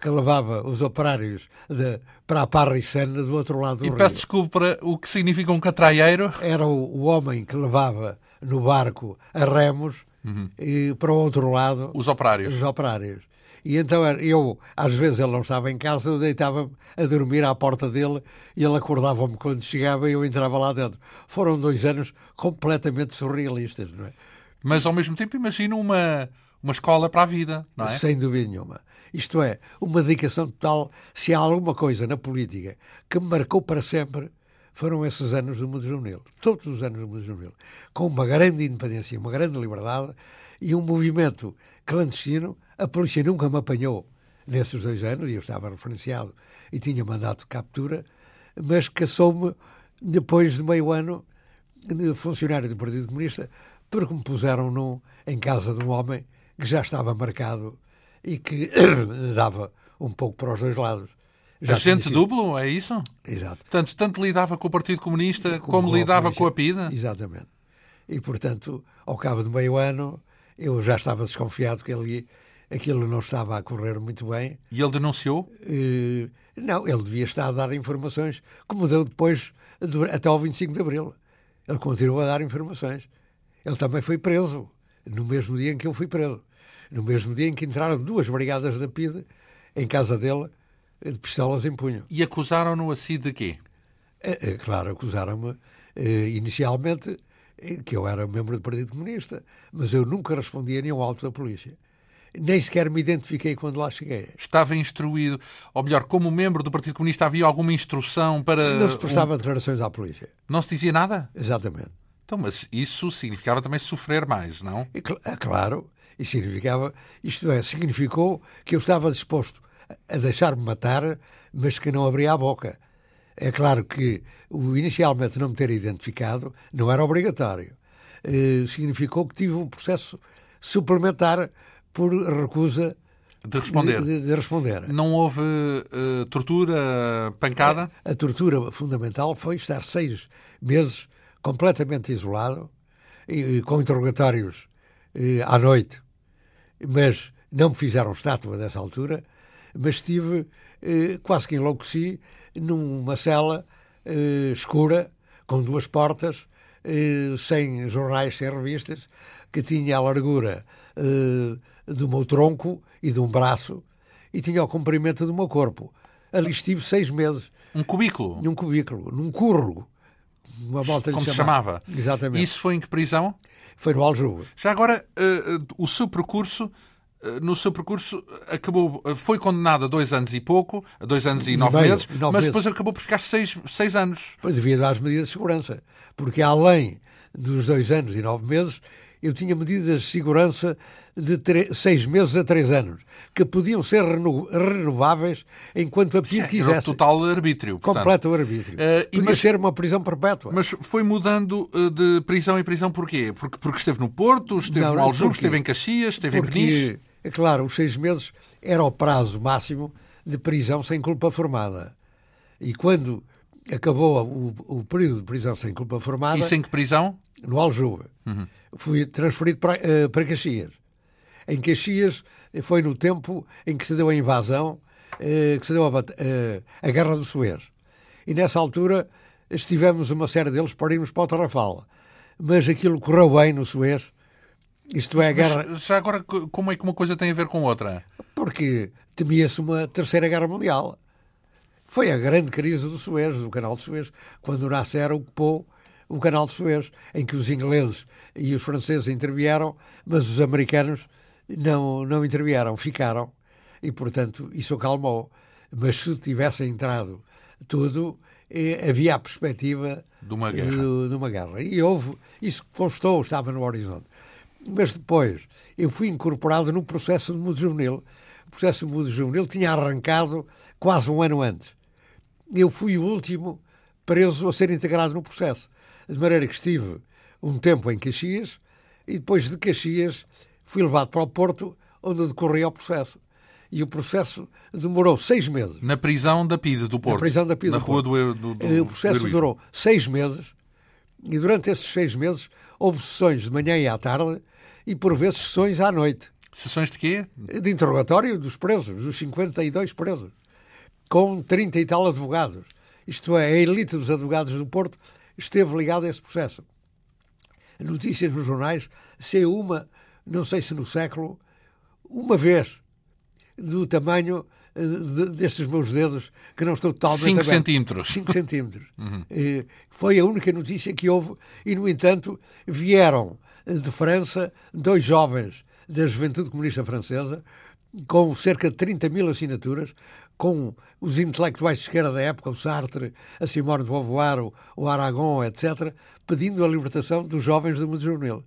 que levava os operários de, para a Parra e Sena do outro lado do e rio. E peço desculpa, o que significa um catraieiro? Era o, o homem que levava no barco a remos uhum. e para o outro lado... Os operários. Os operários. E então eu, às vezes ele não estava em casa, eu deitava a dormir à porta dele e ele acordava-me quando chegava e eu entrava lá dentro. Foram dois anos completamente surrealistas, não é? Mas ao mesmo tempo imagino uma, uma escola para a vida, não é? Sem dúvida nenhuma. Isto é, uma dedicação total. Se há alguma coisa na política que me marcou para sempre, foram esses anos do mundo juvenil. Todos os anos do mundo juvenil. Com uma grande independência, uma grande liberdade e um movimento clandestino. A polícia nunca me apanhou nesses dois anos, e eu estava referenciado e tinha mandato de captura, mas caçou-me depois de meio ano de funcionário do Partido Comunista, porque me puseram num, em casa de um homem que já estava marcado e que dava um pouco para os dois lados. Já Agente duplo, é isso? Exato. Portanto, tanto lidava com o Partido Comunista como, como lidava com a PIDA? Exatamente. E, portanto, ao cabo de meio ano, eu já estava desconfiado que ele, aquilo não estava a correr muito bem. E ele denunciou? Uh, não, ele devia estar a dar informações, como deu depois, até ao 25 de Abril. Ele continuou a dar informações. Ele também foi preso, no mesmo dia em que eu fui preso no mesmo dia em que entraram duas brigadas da PIDE em casa dele de pistolas em punho. E acusaram-no assim de quê? É, é, claro, acusaram-me eh, inicialmente eh, que eu era membro do Partido Comunista, mas eu nunca respondi a nenhum auto da polícia. Nem sequer me identifiquei quando lá cheguei. Estava instruído, ou melhor, como membro do Partido Comunista, havia alguma instrução para. Não se prestava um... declarações à polícia. Não se dizia nada? Exatamente. Então, mas isso significava também sofrer mais, não? É, claro. E significava, isto é, significou que eu estava disposto a deixar-me matar, mas que não abria a boca. É claro que o inicialmente não me ter identificado não era obrigatório. Eh, significou que tive um processo suplementar por recusa de responder. De, de responder. Não houve uh, tortura, pancada? A, a, tortura fundamental foi estar seis meses completamente isolado, e, com interrogatórios uh, à noite mas não me fizeram estátua nessa altura, mas estive, eh, quase que enlouqueci, numa cela eh, escura, com duas portas, eh, sem jornais, sem revistas, que tinha a largura eh, do meu tronco e de um braço, e tinha o comprimento do meu corpo. Ali estive seis meses. Um cubículo? Num cubículo, num curro. Uma volta Como se chamava. Exatamente. Isso foi em que prisão? Foi no Aljube. Já agora, uh, o seu percurso no seu percurso acabou, foi condenado a dois anos e pouco, a dois anos e, e nove meio, meses, nove mas meses. depois acabou por ficar seis, seis anos. Pois devido às medidas de segurança. Porque além dos dois anos e nove meses, eu tinha medidas de segurança de seis meses a três anos, que podiam ser reno renováveis enquanto a PID quisesse. Era total arbítrio. Portanto. Completo arbítrio. Uh, Podia mas, ser uma prisão perpétua. Mas foi mudando de prisão em prisão porquê? Porque, porque esteve no Porto, esteve não, no Aljube, esteve em Caxias, esteve porque, em Peniche? É claro, os seis meses era o prazo máximo de prisão sem culpa formada. E quando acabou o, o período de prisão sem culpa formada... E sem que prisão? No Aljube. Uhum. Fui transferido para, uh, para Caxias. Em Caxias foi no tempo em que se deu a invasão, uh, que se deu a, uh, a Guerra do Suez. E nessa altura estivemos uma série deles para irmos para o Tarrafal. Mas aquilo correu bem no Suez. Isto é a guerra. Mas já agora, como é que uma coisa tem a ver com outra? Porque temia-se uma terceira guerra mundial. Foi a grande crise do Suez, do canal de Suez, quando o Nasser ocupou o canal de Suez, em que os ingleses e os franceses intervieram, mas os americanos não, não intervieram, ficaram. E, portanto, isso acalmou. Mas se tivessem entrado tudo, eh, havia a perspectiva de uma guerra. De, de uma guerra. E houve, isso constou, estava no horizonte. Mas depois, eu fui incorporado no processo de mudo juvenil. O processo de mudo juvenil tinha arrancado quase um ano antes. Eu fui o último preso a ser integrado no processo. De maneira que estive um tempo em Caxias e depois de Caxias fui levado para o Porto, onde decorria o processo. E o processo demorou seis meses. Na prisão da PIDE do Porto? Na prisão da PIDE Na do rua Porto. do, do, do O processo durou seis meses E durante esses seis meses houve sessões de manhã e à tarde e, por vezes, sessões à noite. Sessões de quê? De interrogatório dos presos, dos 52 presos, com 30 e tal advogados. Isto é, a elite dos advogados do Porto esteve ligada a esse processo. Notícias nos jornais, se uma, não sei se no século, uma vez, do tamanho eh, destes meus dedos, que não estou totalmente 5 centímetros. 5 centímetros. Uhum. Foi a única notícia que houve e, no entanto, vieram de França dois jovens da Juventude Comunista Francesa, com cerca de 30 mil assinaturas, com os intelectuais de esquerda da época, o Sartre, a Simone de Beauvoir, o Aragon, etc., pedindo a libertação dos jovens do mundo juvenil.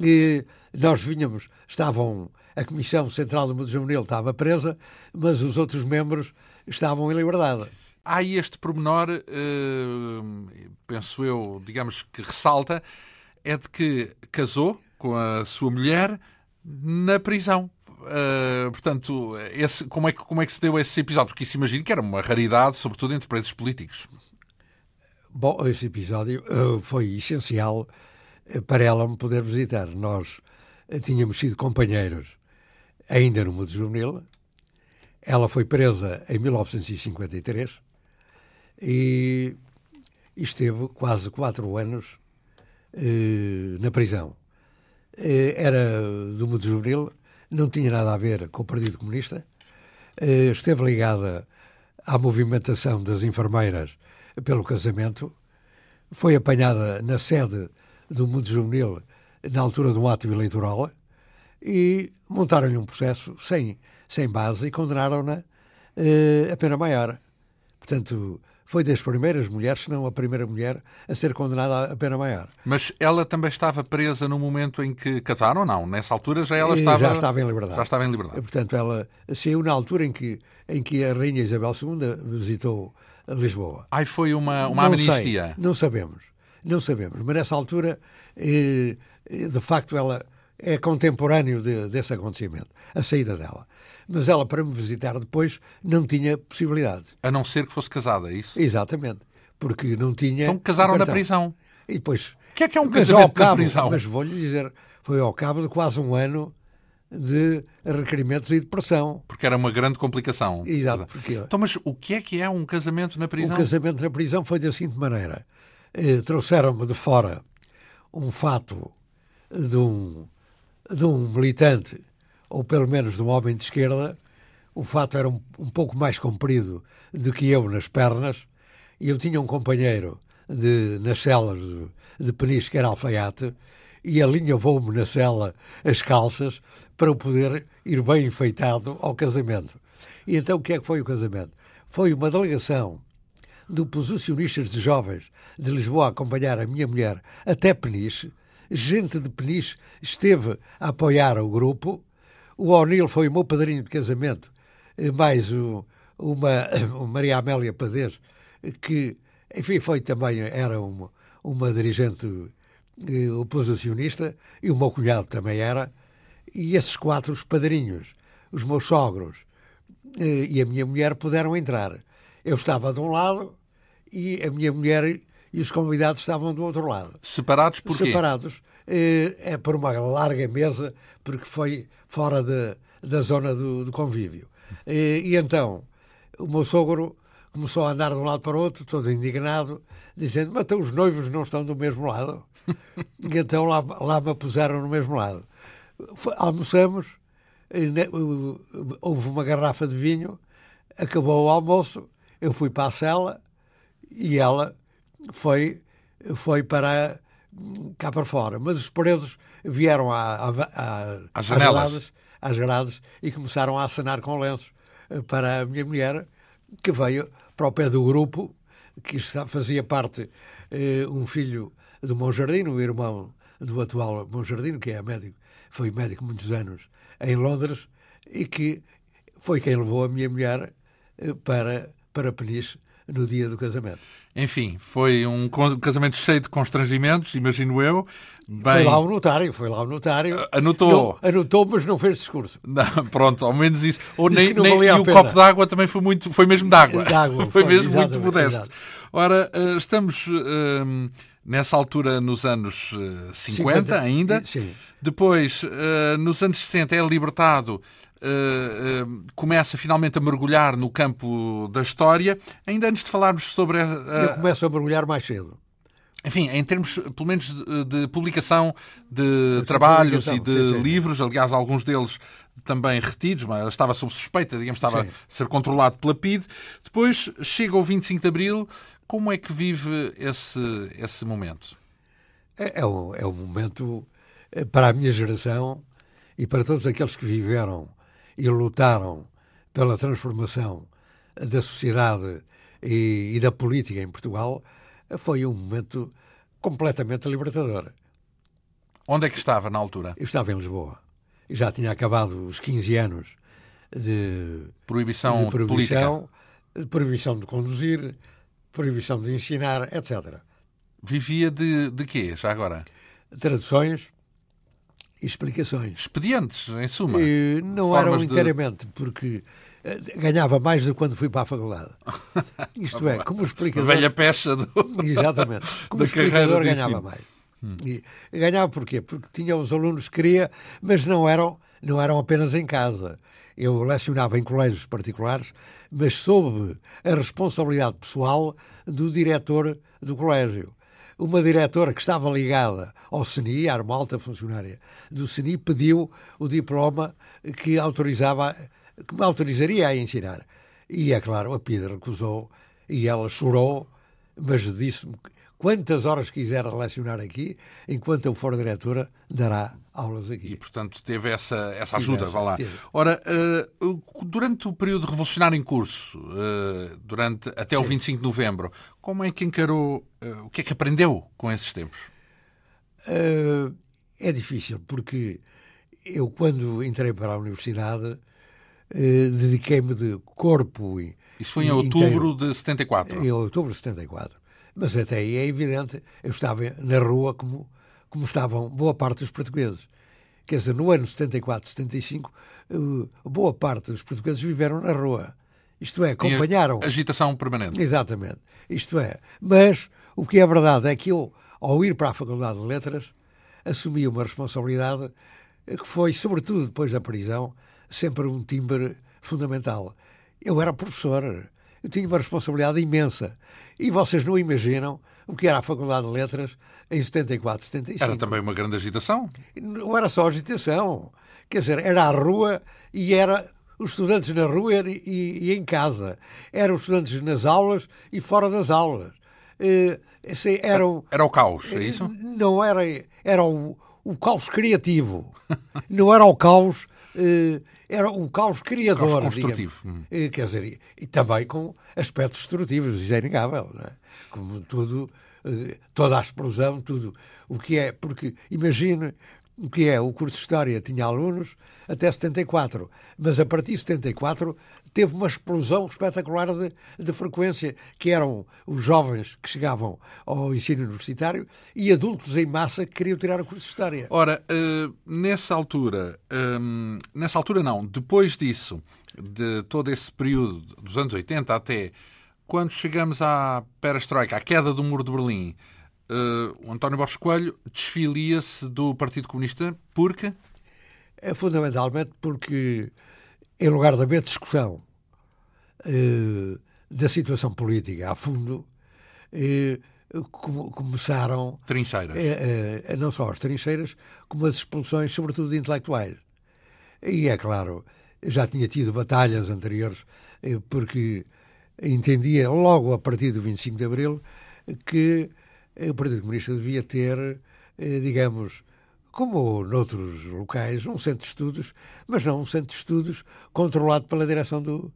E nós vinhamos, estavam, a Comissão Central do Mundo Juvenil estava presa, mas os outros membros estavam em liberdade. Há este pormenor, eh, penso eu, digamos que ressalta, é de que casou com a sua mulher na prisão. Uh, portanto, esse, como, é que, como é que se deu esse episódio? Porque isso imagino que era uma raridade, sobretudo entre presos políticos. Bom, esse episódio uh, foi essencial uh, para ela me poder visitar. Nós tínhamos sido companheiros ainda no mundo juvenil. Ela foi presa em 1953 e esteve quase quatro anos na prisão. era do mundo juvenil não tinha nada a ver com o Partido Comunista, eh, esteve ligada à movimentação das enfermeiras pelo casamento, foi apanhada na sede do Mundo Juvenil na altura de um ato eleitoral e montaram-lhe um processo sem, sem base e condenaram-na eh, a pena maior. Portanto, foi das primeiras mulheres, se não a primeira mulher, a ser condenada a pena maior. Mas ela também estava presa no momento em que casaram ou não? Nessa altura já ela estava... Já estava em liberdade. Já estava em liberdade. Portanto, ela saiu na altura em que, em que a Rainha Isabel II visitou Lisboa. Ai, foi uma, uma não amnistia? Sei, não sabemos. Não sabemos. Mas nessa altura, eh, de facto, ela é contemporâneo de, desse acontecimento, a saída dela mas ela, para me visitar depois, não tinha possibilidade. A não ser que fosse casada, é isso? Exatamente, porque não tinha. Então casaram na prisão. E depois. O que é que é um casamento cabo, na prisão? Mas vou-lhe dizer, foi ao cabo de quase um ano de requerimentos e depressão. Porque era uma grande complicação. Exato. Porque... Então, mas o que é que é um casamento na prisão? Um casamento na prisão foi da seguinte maneira. Eh, Trouxeram-me de fora um fato de um, de um militante ou pelo menos de um homem de esquerda, o fato era um, um pouco mais comprido do que eu nas pernas, e eu tinha um companheiro de, nas celas de, de Peniche, que era alfaiate, e alinhavou-me na cela as calças para eu poder ir bem enfeitado ao casamento. E então o que é que foi o casamento? Foi uma delegação de oposicionistas de jovens de Lisboa a acompanhar a minha mulher até Peniche. Gente de Peniche esteve a apoiar o grupo o O'Neill foi o meu padrinho de casamento, eh, mais o, uma, o Maria Amélia Padez, que, enfim, foi também, era uma, uma dirigente eh, oposicionista, e o meu cunhado também era, e esses quatro, os padrinhos, os meus sogros eh, e a minha mulher puderam entrar. Eu estava de um lado e a minha mulher e os convidados estavam do outro lado. Separados por quê? Separados. É por uma larga mesa, porque foi fora de, da zona do, do convívio. E, e, então, o meu sogro começou a andar de um lado para o outro, todo indignado, dizendo: Mas então os noivos não estão do mesmo lado. e então lá, lá me puseram no mesmo lado. Almoçamos, houve uma garrafa de vinho, acabou o almoço, eu fui para a cela e ela foi, foi para cá para fora. Mas os presos vieram à, à, à, às, janelas. Grades, às grades e começaram a acenar com lenços eh, para a minha mulher, que veio para o pé do grupo, que fazia parte eh, um filho do Monjardino, o irmão do atual Monjardino, que é médico, foi médico muitos anos em Londres, e que foi quem levou a minha mulher eh, para, para Peniche no dia do casamento. Enfim, foi um casamento cheio de constrangimentos, imagino eu. Bem... Foi lá o notário, foi lá o notário. Anotou. Não, anotou, mas não fez discurso. Não, pronto, ao menos isso. Ou nem, nem e o copo d'água também foi muito, foi mesmo d'água. Foi, foi mesmo muito modesto. Ora, eh, estamos ehm, Nessa altura, nos anos 50, 50 ainda. Sim. Depois, nos anos 60, é libertado Uh, começa finalmente a mergulhar no campo da história. Ainda antes de falarmos sobre. Uh, Eu começo a mergulhar mais cedo. Enfim, em termos, pelo menos, de, de publicação de trabalhos publicação, e de sim, sim. livros, aliás, alguns deles também retidos, mas estava sob suspeita, digamos, estava sim. a ser controlado pela PID. Depois chega o 25 de Abril. Como é que vive esse, esse momento? É, é, um, é um momento, eh, para a minha geração e para todos aqueles que viveram e lutaram pela transformação da sociedade e, e da política em Portugal, foi um momento completamente libertador. Onde é que estava na altura? Eu estava em Lisboa. Já tinha acabado os 15 anos de proibição, de proibição política. proibição de conduzir, proibição de ensinar, etc. Vivia de, de quê, já agora? Traduções, explicações. Expedientes, em suma. E não eram de... inteiramente, porque eh, ganhava mais do que quando fui para a faculdade. Isto é, como explicador. Velha peça do. Exatamente. Como explicador ganhava mais. Hum. E ganhava porquê? Porque tinha os alunos que queria, mas não eram, não eram apenas em casa. Eu lecionava em colégios particulares, mas sob a responsabilidade pessoal do diretor do colégio uma diretora que estava ligada ao CNI, era uma alta funcionária do CNI, pediu o diploma que autorizava, que me autorizaria a ensinar. E é claro, a Pida recusou e ela chorou, mas disse-me quantas horas quiser lecionar aqui, enquanto eu for diretora, dará aulas aqui. E, portanto, teve essa, essa ajuda, vá lá. Teve. Ora, uh, durante o período revolucionário em curso, uh, durante até Sim. o 25 de novembro, como é que encarou, uh, o que é que aprendeu com esses tempos? é difícil, porque eu, quando entrei para a universidade, dediquei-me de corpo e. Isso foi em outubro de 74? Em outubro de 74. Mas até aí é evidente, eu estava na rua como, como estavam boa parte dos portugueses. Quer dizer, no ano 74, 75, boa parte dos portugueses viveram na rua. Isto é, acompanharam. Agitação permanente. Exatamente. Isto é. Mas o que é verdade é que eu, ao ir para a Faculdade de Letras, assumi uma responsabilidade que foi, sobretudo depois da prisão, sempre um timbre fundamental. Eu era professor eu tinha uma responsabilidade imensa. E vocês não imaginam o que era a Faculdade de Letras em 74, 75. Era também uma grande agitação. Não era só agitação. Quer dizer, era a rua e era os estudantes na rua e, e, e em casa. Eram os estudantes nas aulas e fora das aulas. Uh, eram, era o caos, é isso? Não era. Era o, o caos criativo. não era o caos uh, era um caos criador. Caos construtivo. Digamos. Hum. Quer dizer, e, também com aspectos destrutivos, isso é inegável, é? Como tudo, eh, toda a explosão, tudo o que é, porque imagine o que é, o curso de História tinha alunos até 74, mas a partir de 74 teve uma explosão espetacular de, de, frequência, que eram os jovens que chegavam ao ensino universitário e adultos em massa que queriam tirar o curso de História. Ora, uh, nessa altura, ehm, nessa altura não, depois disso, de todo esse período dos anos 80 até quando chegamos à perestroika, à queda do muro de Berlim, uh, o António Borges Coelho desfilia-se do Partido Comunista porque? É fundamentalmente porque, em lugar de haver discussão uh, da situação política a fundo, uh, começaram. Trincheiras. não só as trincheiras, como as expulsões, sobretudo de intelectuais. E é claro, já tinha tido batalhas anteriores, porque entendia logo a partir do 25 de Abril que o Partido Comunista devia ter, eh, digamos, como noutros locais, um centro de estudos, mas não um centro de estudos controlado pela direção do,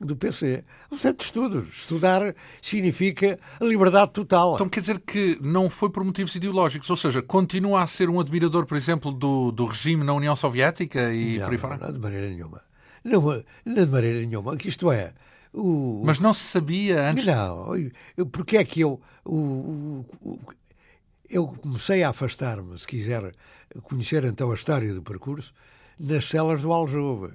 do PC. Um centro de estudos. Estudar significa liberdade total. Então quer dizer que não foi por motivos ideológicos, ou seja, continua a ser um admirador, por exemplo, do, do regime na União Soviética e não, por aí fora? Não, de maneira nenhuma. Não, não de maneira nenhuma. Isto é, o... Mas não se sabia antes? Não. Porque é que eu. O, o, eu comecei a afastar-me, se quiser conhecer então a história do percurso, nas celas do Aljube.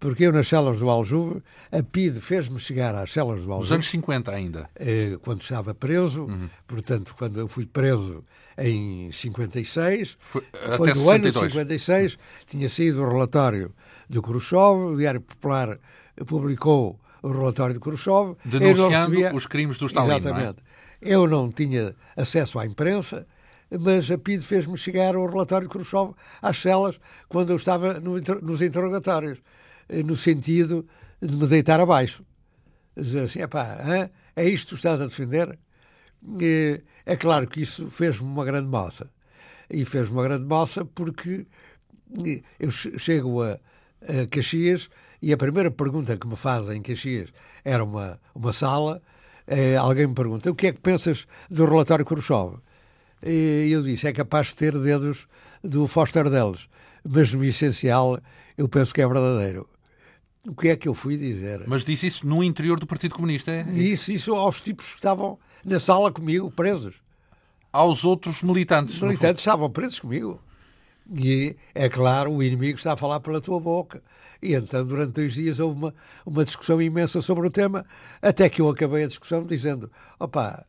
porque eu nas celas do Aljuve, a PIDE fez-me chegar às celas do Aljuve. Nos anos 50 ainda? Eh, quando estava preso, uhum. portanto, quando eu fui preso em 56, foi, foi no 62. ano de 56, tinha sido o relatório do Khrushchev, o Diário Popular publicou o relatório de Khrushchev. Denunciando recebia... os crimes do Stalin, Exatamente. Não é? Eu não tinha acesso à imprensa, mas a PID fez-me chegar o relatório de Khrushchev às celas quando eu estava no, nos interrogatórios, eh, no sentido de me deitar abaixo. Dizer assim, epá, é isto que tu estás a defender? E é claro que isso fez-me uma grande moça. E fez-me uma grande moça porque eu chego a, a Caxias e a primeira pergunta que me fazem em Caxias era uma, uma sala. Eh, alguém me pergunta: o que é que pensas do relatório Khrushchev? E eu disse: é capaz de ter dedos do Foster deles, mas no essencial eu penso que é verdadeiro. O que é que eu fui dizer? Mas disse isso no interior do Partido Comunista, é? Disse isso aos tipos que estavam na sala comigo, presos. Aos outros militantes? Os militantes estavam presos comigo. E é claro, o inimigo está a falar pela tua boca. E então, durante dois dias, houve uma, uma discussão imensa sobre o tema, até que eu acabei a discussão dizendo: opá,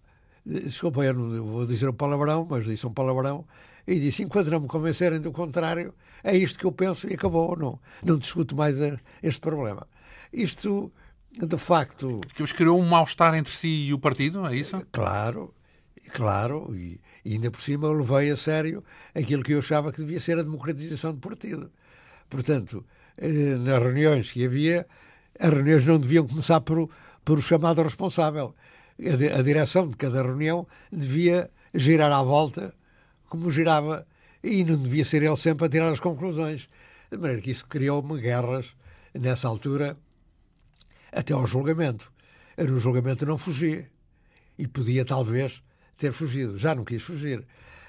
desculpa, eu não vou dizer um palavrão, mas disse um palavrão, e disse: enquanto não me convencerem do contrário, é isto que eu penso e acabou. Não, não discuto mais este problema. Isto, de facto. Que os criou um mal-estar entre si e o partido, é isso? Claro, claro, e, e ainda por cima eu levei a sério aquilo que eu achava que devia ser a democratização do partido. Portanto, nas reuniões que havia, as reuniões não deviam começar por, por chamado responsável. A, a direção de cada reunião devia girar à volta como girava e não devia ser ele sempre a tirar as conclusões. De maneira que isso criou-me guerras nessa altura até ao julgamento. Eu no julgamento não fugi e podia talvez ter fugido. Já não quis fugir.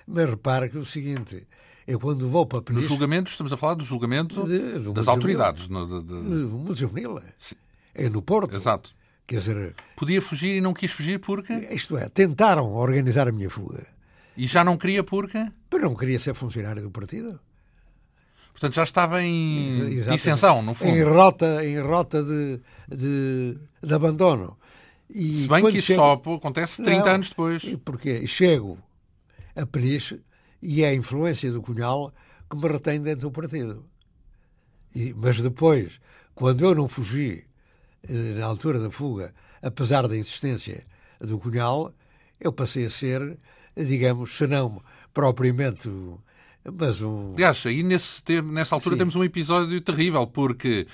Mas repara que o seguinte, eu quando vou para Peniche... No julgamento, estamos a falar do julgamento de, de das autoridades. No, de, de... Do juvenil. É no Porto. Exato. Quer dizer... Podia fugir e não quis fugir porque... Isto é, tentaram organizar a minha fuga. E já não queria porque? Porque não queria ser funcionário do partido. Portanto, já estava em Exatamente. dissensão, no fundo. Em rota, em rota de, de, de abandono. E Se bem que isso chego... só acontece 30 não, anos depois. Porque chego a Peniche e é a influência do Cunhal que me retém dentro do partido. E, mas depois, quando eu não fugi eh, na altura da fuga, apesar da insistência do Cunhal, eu passei a ser, digamos, se não propriamente mas um... Aliás, aí nesse, nessa altura Sim. temos um episódio terrível, porque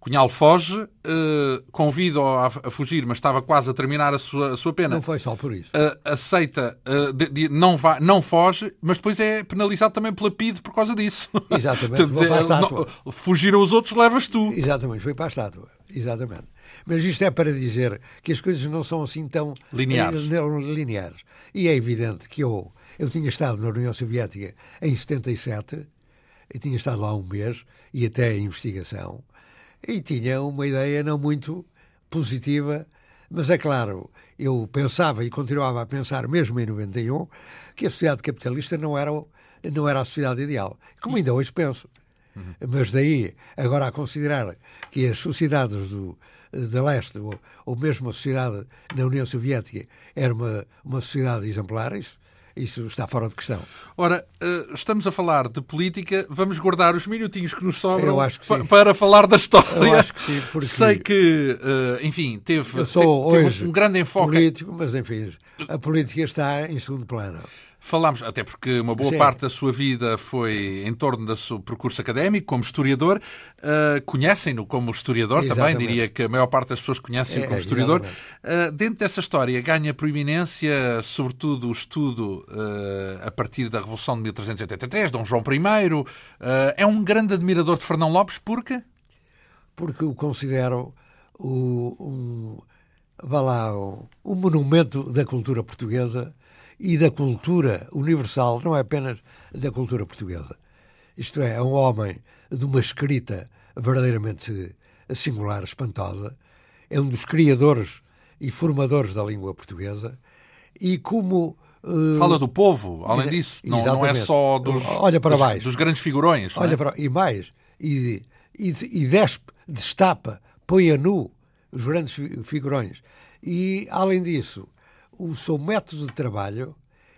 Cunhal foge, uh, convida-o a, a, fugir, mas estava quase a terminar a sua, a sua pena. Não foi só por isso. Uh, aceita, uh, de, de, não, vai, não foge, mas depois é penalizado também pela PIDE por causa disso. Exatamente. Portanto, não, fugiram os outros, levas tu. Exatamente, foi para a estátua. Exatamente. Mas isto é para dizer que as coisas não são assim tão lineares. lineares. E é evidente que eu, eu tinha estado na União Soviética em 77, eu tinha estado lá um mês e até a investigação e tinha uma ideia não muito positiva, mas é claro, eu pensava e continuava a pensar, mesmo em 91, que a sociedade capitalista não era, não era a sociedade ideal, como ainda hoje penso. Uhum. Mas daí, agora a considerar que as sociedades do, de leste, ou, ou mesmo a sociedade na União Soviética, era uma, uma sociedade exemplar, isso isso está fora de questão. Ora, eh, estamos a falar de política, vamos guardar os minutinhos que nos sobram que para falar da história. Eu acho que sim, porque... Sei que, eh, enfim, teve, teve um grande enfoque. político, mas enfim, a política está em segundo plano. Falámos, até porque uma boa Sim. parte da sua vida foi em torno do seu percurso académico, como historiador. Uh, Conhecem-no como historiador exatamente. também, diria que a maior parte das pessoas conhecem-o é, como historiador. Uh, dentro dessa história ganha proeminência, sobretudo, o estudo uh, a partir da Revolução de 1383, Dom João I. é um grande admirador de Fernão Lopes, porque? Porque o considero o, um, vá lá, um monumento da cultura portuguesa e da cultura universal, não é apenas da cultura portuguesa. Isto é, é um homem de uma escrita verdadeiramente singular, espantosa, é um dos criadores e formadores da língua portuguesa e como Uh, Fala do povo, além disso, não, não, é só dos, Olha para dos, baixo. dos grandes figurões. Olha é? para, e mais, e, e, e despe destapa, põe a nu os grandes figurões. E, além disso, o seu método de trabalho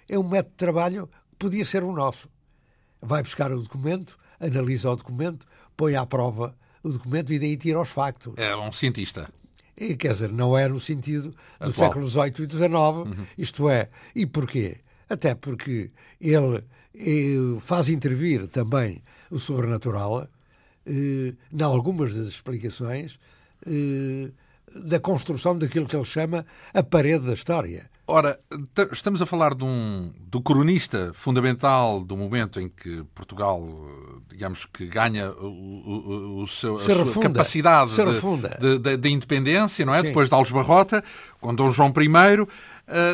é um método de trabalho que podia ser o nosso. Vai buscar o documento, analisa o documento, põe à prova o documento e daí tira os factos. É um cientista. E, quer dizer, não é no sentido do Atual. século XVIII e XIX, uhum. isto é. E porquê? Até porque ele, ele eh, faz intervir também o sobrenatural eh, em algumas das explicações eh, da construção daquilo que ele chama a parede da história. Ora, estamos a falar de um, do cronista fundamental do momento em que Portugal, digamos que ganha o, o, o seu, a refunda, sua capacidade de, de, de, independência, não é? Sim. Depois de Alves Barrota, com Dom João I. Uh,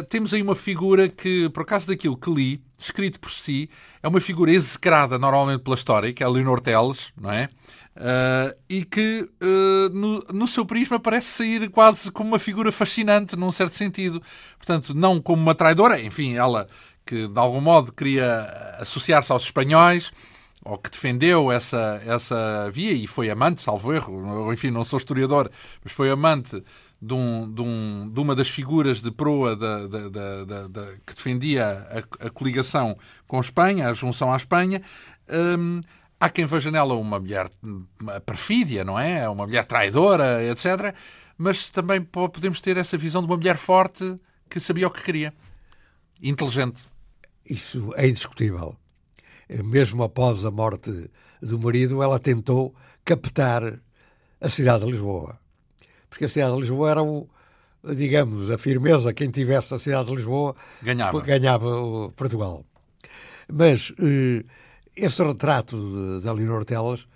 temos aí uma figura que, por acaso daquilo que li, escrito por si, é uma figura execrada normalmente pela história, que é a Leonor Teles, não é? Uh, e que uh, no, no, seu prisma parece sair quase como uma figura fascinante, num certo sentido. Portanto, não como uma traidora, enfim, ela que de algum modo queria associar-se aos espanhóis, ou que defendeu essa, essa via e foi amante, salvo erro, enfim, não sou historiador, mas foi amante de, um, de, um, de uma das figuras de proa da, da, que defendia a, a, coligação com Espanha, a junção à Espanha. Um, Há quem veja nela uma mulher perfídia, não é? Uma mulher traidora, etc. Mas também podemos ter essa visão de uma mulher forte que sabia o que queria. Inteligente. Isso é indiscutível. Mesmo após a morte do marido, ela tentou captar a cidade de Lisboa. Porque a cidade de Lisboa era o, digamos, a firmeza. Quem tivesse a cidade de Lisboa ganhava, ganhava Portugal. Mas esse retrato da Leonor Telas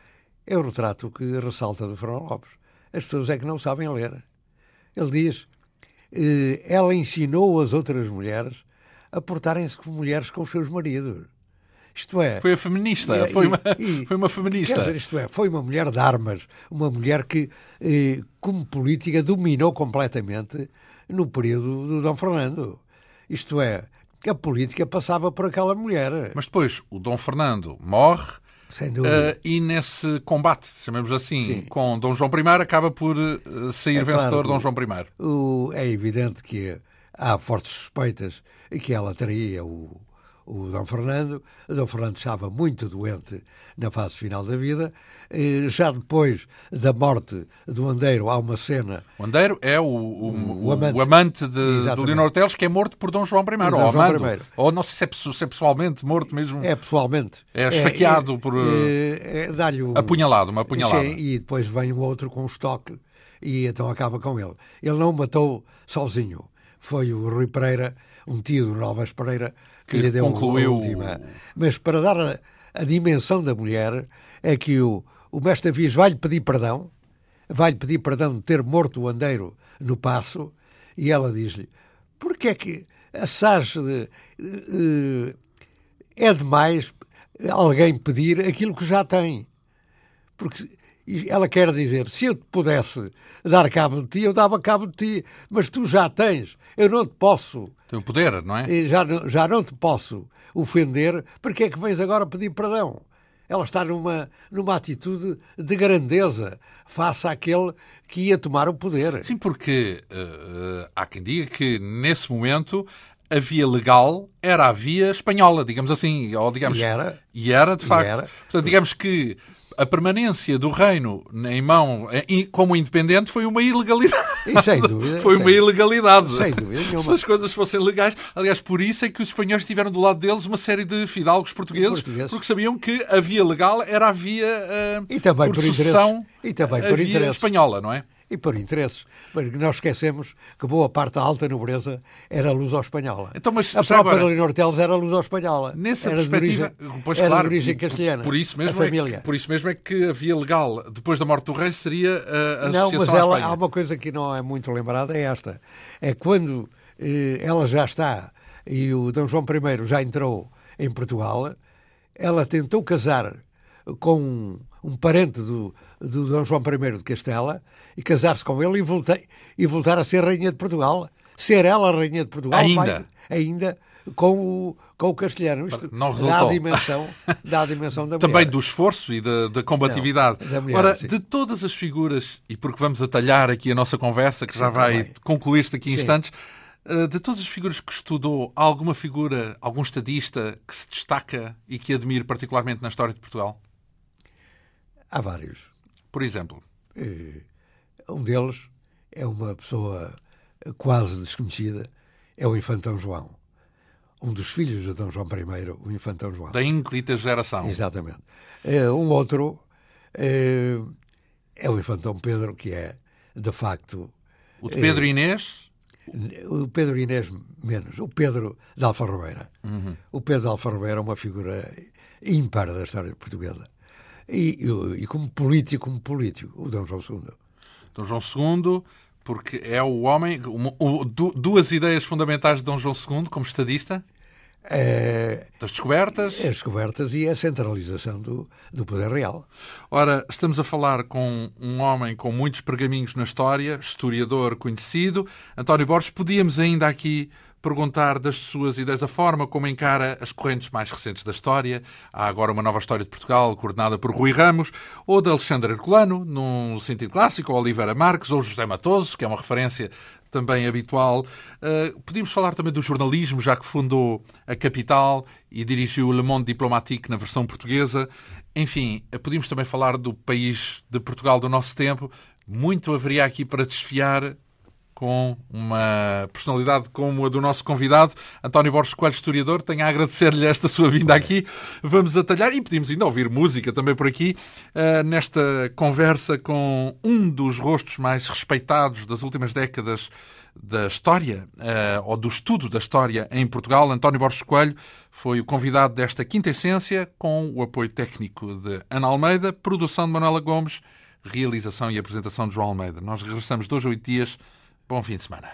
é o retrato que ressalta de Fernão Lopes. As pessoas é que não sabem ler. Ele diz: eh, ela ensinou as outras mulheres a portarem-se como mulheres com os seus maridos. Isto é. Foi a feminista, e, foi, uma, e, foi uma feminista. Dizer, isto é, foi uma mulher de armas, uma mulher que, eh, como política, dominou completamente no período do Dom Fernando. Isto é, a política passava por aquela mulher. Mas depois o Dom Fernando morre. Uh, e nesse combate, chamemos assim, Sim. com Dom João I, acaba por uh, sair é vencedor claro, Dom João I. O, é evidente que há fortes suspeitas que ela teria o, o Dom Fernando. O Dom Fernando estava muito doente na fase final da vida. Já depois da morte do Andeiro, há uma cena. O Andeiro é o, o, o amante, o amante de, do Leonor Teles, que é morto por Dom João I. Dom ou, João Amando, ou não sei se é, se é, pessoalmente morto mesmo. É pessoalmente. É esfaqueado é, por. É, é, dá-lhe o... Apunhalado, uma apunhalada. E depois vem um outro com um estoque e então acaba com ele. Ele não o matou sozinho. Foi o Rui Pereira, um tio do Novas Pereira, que, lhe deu concluiu... a última. Mas para dar a, a dimensão da mulher, é que o, o mestre Avias vai-lhe pedir perdão, vai-lhe pedir perdão de ter morto o andeiro no passo, e ela diz-lhe: porque é que assaz de, uh, é demais alguém pedir aquilo que já tem? Porque ela quer dizer, se eu te pudesse dar cabo de ti, eu dava cabo de ti, mas tu já tens, eu não te posso. Tem o poder, não é? Já, já não te posso ofender, porque é que vens agora pedir perdão? Ela está numa, numa atitude de grandeza face àquele que ia tomar o poder. Sim, porque uh, há quem diga que nesse momento a via legal era a via espanhola, digamos assim, ou digamos e era, e era de facto. Era. Portanto, digamos que a permanência do reino em mão como independente foi uma ilegalidade. E sem dúvida. Foi uma ilegalidade. Sem dúvida. Se as coisas fossem legais. Aliás, por isso é que os espanhóis tiveram do lado deles uma série de fidalgos portugueses, portugueses. porque sabiam que a via legal era a via uh, e também por, por sucessão, e também por a via espanhola, não é? E por interesses. Mas nós esquecemos que boa parte da alta nobreza era luso-espanhola. Então, mas, a própria agora, Leonor Teles era luso-espanhola. Nessa era perspectiva, de origem, pois, era claro, de origem castelhana. Por isso, mesmo é que, por isso mesmo é que a via legal, depois da morte do rei, seria a, a não, associação mas ela, há uma coisa que não é muito lembrada, é esta. É quando eh, ela já está e o Dom João I já entrou em Portugal, ela tentou casar com um parente do, do Dom João I de Castela e casar-se com ele e, voltei, e voltar a ser Rainha de Portugal. Ser ela a Rainha de Portugal. Ainda? ainda com o, com o castelhano. Isto não resultou. Dá a dimensão, dá a dimensão da Também do esforço e da, da combatividade. Não, da mulher, Ora, sim. de todas as figuras, e porque vamos atalhar aqui a nossa conversa, que já sim, vai concluir-se daqui a instantes, eh, de todas as figuras que estudou, há alguma figura, algum estadista que se destaca e que admire particularmente na história de Portugal? Há vários. Por exemplo? Um deles é uma pessoa quase desconhecida, é o Infantão João. Um dos filhos de Dom João I, o Infantão João. Da ínclita geração. Exatamente. Um outro é, o Infantão Pedro, que é, de facto... O de Pedro é, Inês? O Pedro Inês menos. O Pedro de Alfa Robeira. Uhum. O Pedro de Alfa Robeira é uma figura ímpar da história portuguesa. E, e, e como político, como político, o Dom João II. Dom João II porque é o homem. o, duas ideias fundamentais de Dom João II como estadista. É, das descobertas. As descobertas e a centralização do, do poder real. Ora, estamos a falar com um homem com muitos pergaminhos na história, historiador conhecido. António Borges, podíamos ainda aqui perguntar das suas ideias, da forma como encara as correntes mais recentes da história. Há agora uma nova história de Portugal, coordenada por Rui Ramos, ou de Alexandre Herculano, num sentido clássico, ou Oliveira Marques, ou José Matoso, que é uma referência também habitual. Uh, podíamos falar também do jornalismo, já que fundou a Capital e dirigiu o Le Monde Diplomatique na versão portuguesa. Enfim, podíamos também falar do país de Portugal do nosso tempo. Muito haveria aqui para desfiar com uma personalidade como a do nosso convidado, António Borges Coelho, historiador. Tenho a agradecer-lhe esta sua vinda aqui. Vamos atalhar e pedimos ainda ouvir música também por aqui, uh, nesta conversa com um dos rostos mais respeitados das últimas décadas da história, uh, ou do estudo da história em Portugal. António Borges Coelho foi o convidado desta quinta essência, com o apoio técnico de Ana Almeida, produção de Manuela Gomes, realização e apresentação de João Almeida. Nós regressamos dois ou oito dias Bom fim de semana.